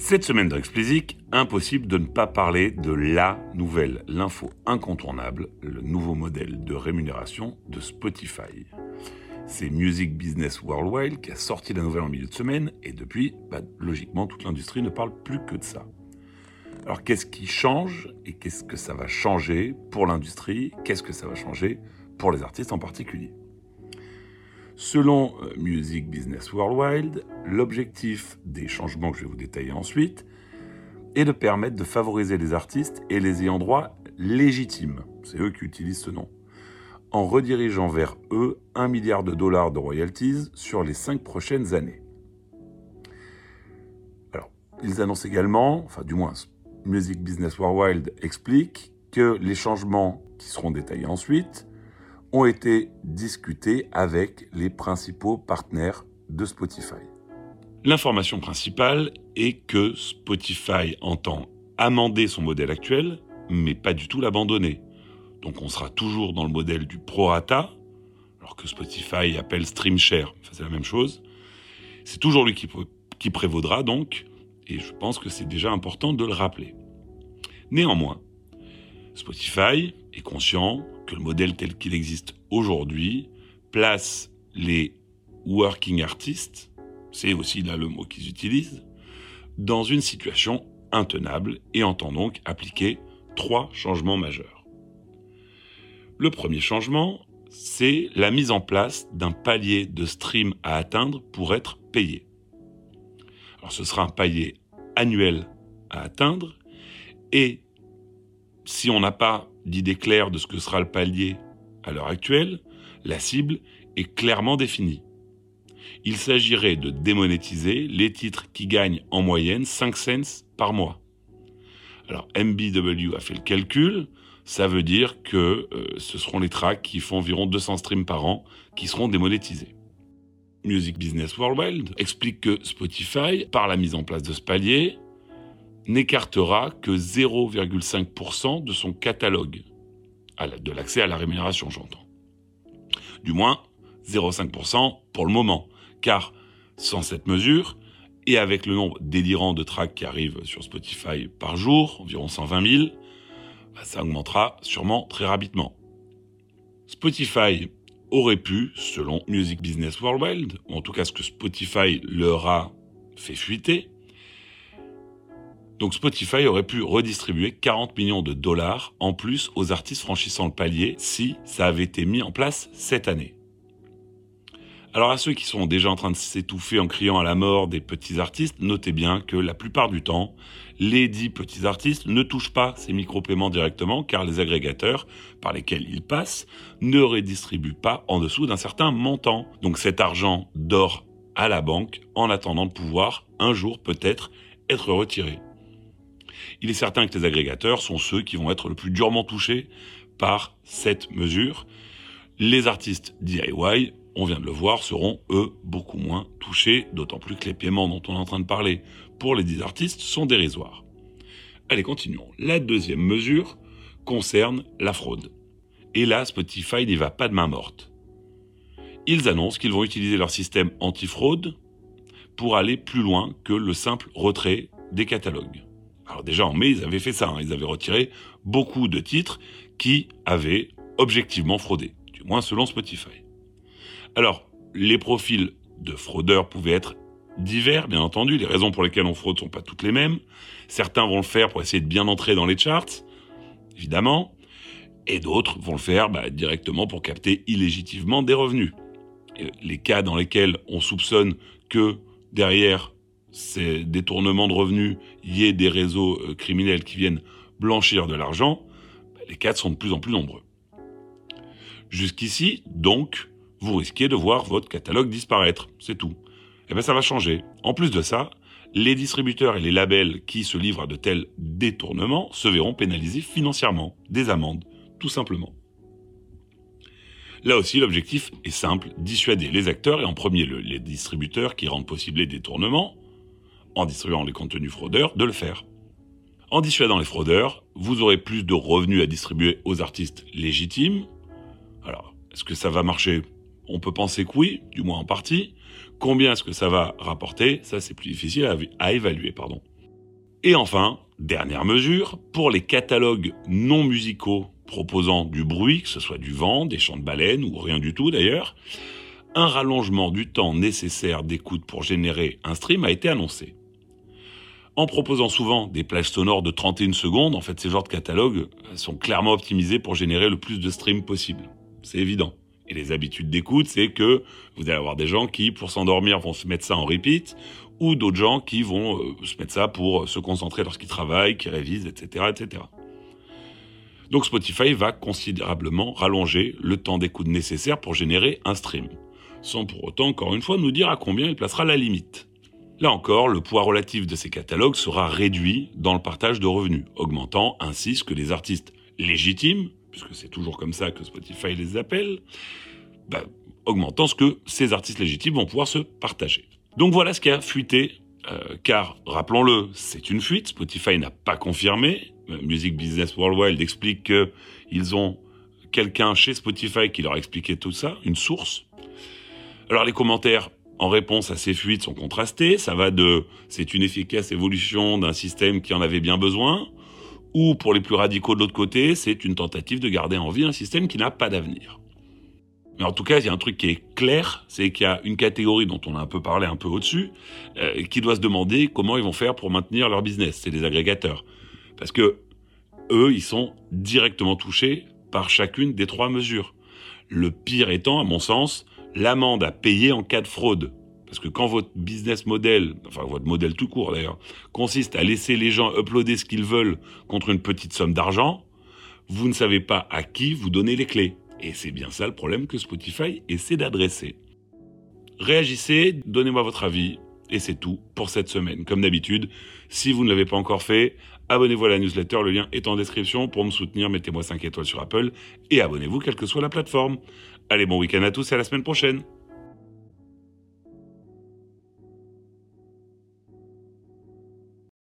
Cette semaine dans Explicit, impossible de ne pas parler de la nouvelle, l'info incontournable, le nouveau modèle de rémunération de Spotify. C'est Music Business Worldwide qui a sorti la nouvelle en milieu de semaine et depuis, bah, logiquement, toute l'industrie ne parle plus que de ça. Alors qu'est-ce qui change et qu'est-ce que ça va changer pour l'industrie? Qu'est-ce que ça va changer pour les artistes en particulier? Selon euh, Music Business Worldwide, l'objectif des changements que je vais vous détailler ensuite est de permettre de favoriser les artistes et les ayants droit légitimes, c'est eux qui utilisent ce nom, en redirigeant vers eux un milliard de dollars de royalties sur les cinq prochaines années. Alors, ils annoncent également, enfin du moins Music Business Worldwide explique que les changements qui seront détaillés ensuite ont été discutés avec les principaux partenaires de Spotify. L'information principale est que Spotify entend amender son modèle actuel, mais pas du tout l'abandonner. Donc on sera toujours dans le modèle du prorata, alors que Spotify appelle Stream Share, c'est la même chose. C'est toujours lui qui, qui prévaudra donc, et je pense que c'est déjà important de le rappeler. Néanmoins, Spotify conscient que le modèle tel qu'il existe aujourd'hui place les working artists, c'est aussi là le mot qu'ils utilisent, dans une situation intenable et entend donc appliquer trois changements majeurs. Le premier changement, c'est la mise en place d'un palier de stream à atteindre pour être payé. Alors ce sera un palier annuel à atteindre et si on n'a pas d'idée claire de ce que sera le palier à l'heure actuelle, la cible est clairement définie. Il s'agirait de démonétiser les titres qui gagnent en moyenne 5 cents par mois. Alors MBW a fait le calcul, ça veut dire que euh, ce seront les tracks qui font environ 200 streams par an qui seront démonétisés. Music Business Worldwide explique que Spotify, par la mise en place de ce palier, n'écartera que 0,5% de son catalogue, de l'accès à la rémunération j'entends. Du moins 0,5% pour le moment, car sans cette mesure, et avec le nombre délirant de tracks qui arrivent sur Spotify par jour, environ 120 000, bah, ça augmentera sûrement très rapidement. Spotify aurait pu, selon Music Business Worldwide, ou en tout cas ce que Spotify leur a fait fuiter, donc Spotify aurait pu redistribuer 40 millions de dollars en plus aux artistes franchissant le palier si ça avait été mis en place cette année. Alors à ceux qui sont déjà en train de s'étouffer en criant à la mort des petits artistes, notez bien que la plupart du temps, les dix petits artistes ne touchent pas ces micro-paiements directement car les agrégateurs par lesquels ils passent ne redistribuent pas en dessous d'un certain montant. Donc cet argent dort à la banque en attendant de pouvoir un jour peut-être être retiré il est certain que les agrégateurs sont ceux qui vont être le plus durement touchés par cette mesure. Les artistes DIY, on vient de le voir, seront eux beaucoup moins touchés, d'autant plus que les paiements dont on est en train de parler pour les 10 artistes sont dérisoires. Allez, continuons. La deuxième mesure concerne la fraude. Et là, Spotify n'y va pas de main morte. Ils annoncent qu'ils vont utiliser leur système anti-fraude pour aller plus loin que le simple retrait des catalogues. Alors déjà en mai, ils avaient fait ça, hein. ils avaient retiré beaucoup de titres qui avaient objectivement fraudé, du moins selon Spotify. Alors, les profils de fraudeurs pouvaient être divers, bien entendu, les raisons pour lesquelles on fraude ne sont pas toutes les mêmes. Certains vont le faire pour essayer de bien entrer dans les charts, évidemment, et d'autres vont le faire bah, directement pour capter illégitimement des revenus. les cas dans lesquels on soupçonne que derrière ces détournements de revenus ait des réseaux euh, criminels qui viennent blanchir de l'argent, bah, les cas sont de plus en plus nombreux. Jusqu'ici, donc, vous risquez de voir votre catalogue disparaître, c'est tout. Eh bien ça va changer. En plus de ça, les distributeurs et les labels qui se livrent à de tels détournements se verront pénalisés financièrement, des amendes, tout simplement. Là aussi, l'objectif est simple, dissuader les acteurs et en premier les distributeurs qui rendent possible les détournements, en distribuant les contenus fraudeurs, de le faire. En dissuadant les fraudeurs, vous aurez plus de revenus à distribuer aux artistes légitimes. Alors, est-ce que ça va marcher? On peut penser que oui, du moins en partie. Combien est-ce que ça va rapporter? Ça, c'est plus difficile à, évaluer, pardon. Et enfin, dernière mesure, pour les catalogues non musicaux proposant du bruit, que ce soit du vent, des chants de baleines ou rien du tout d'ailleurs, un rallongement du temps nécessaire d'écoute pour générer un stream a été annoncé. En proposant souvent des plages sonores de 31 secondes, en fait ces genres de catalogues sont clairement optimisés pour générer le plus de streams possible. C'est évident. Et les habitudes d'écoute, c'est que vous allez avoir des gens qui, pour s'endormir, vont se mettre ça en repeat, ou d'autres gens qui vont euh, se mettre ça pour euh, se concentrer lorsqu'ils travaillent, qui révisent, etc., etc. Donc Spotify va considérablement rallonger le temps d'écoute nécessaire pour générer un stream, sans pour autant, encore une fois, nous dire à combien il placera la limite. Là encore, le poids relatif de ces catalogues sera réduit dans le partage de revenus, augmentant ainsi ce que les artistes légitimes, puisque c'est toujours comme ça que Spotify les appelle, bah, augmentant ce que ces artistes légitimes vont pouvoir se partager. Donc voilà ce qui a fuité, euh, car rappelons-le, c'est une fuite, Spotify n'a pas confirmé, Music Business Worldwide explique qu'ils ont quelqu'un chez Spotify qui leur a expliqué tout ça, une source. Alors les commentaires en réponse à ces fuites sont contrastés, ça va de c'est une efficace évolution d'un système qui en avait bien besoin, ou pour les plus radicaux de l'autre côté, c'est une tentative de garder en vie un système qui n'a pas d'avenir. Mais en tout cas, il y a un truc qui est clair, c'est qu'il y a une catégorie dont on a un peu parlé un peu au-dessus, euh, qui doit se demander comment ils vont faire pour maintenir leur business. C'est les agrégateurs. Parce que eux, ils sont directement touchés par chacune des trois mesures. Le pire étant, à mon sens, l'amende à payer en cas de fraude. Parce que quand votre business model, enfin votre modèle tout court d'ailleurs, consiste à laisser les gens uploader ce qu'ils veulent contre une petite somme d'argent, vous ne savez pas à qui vous donner les clés. Et c'est bien ça le problème que Spotify essaie d'adresser. Réagissez, donnez-moi votre avis, et c'est tout pour cette semaine. Comme d'habitude, si vous ne l'avez pas encore fait, abonnez-vous à la newsletter, le lien est en description. Pour me soutenir, mettez-moi 5 étoiles sur Apple et abonnez-vous quelle que soit la plateforme. Allez, bon week-end à tous et à la semaine prochaine.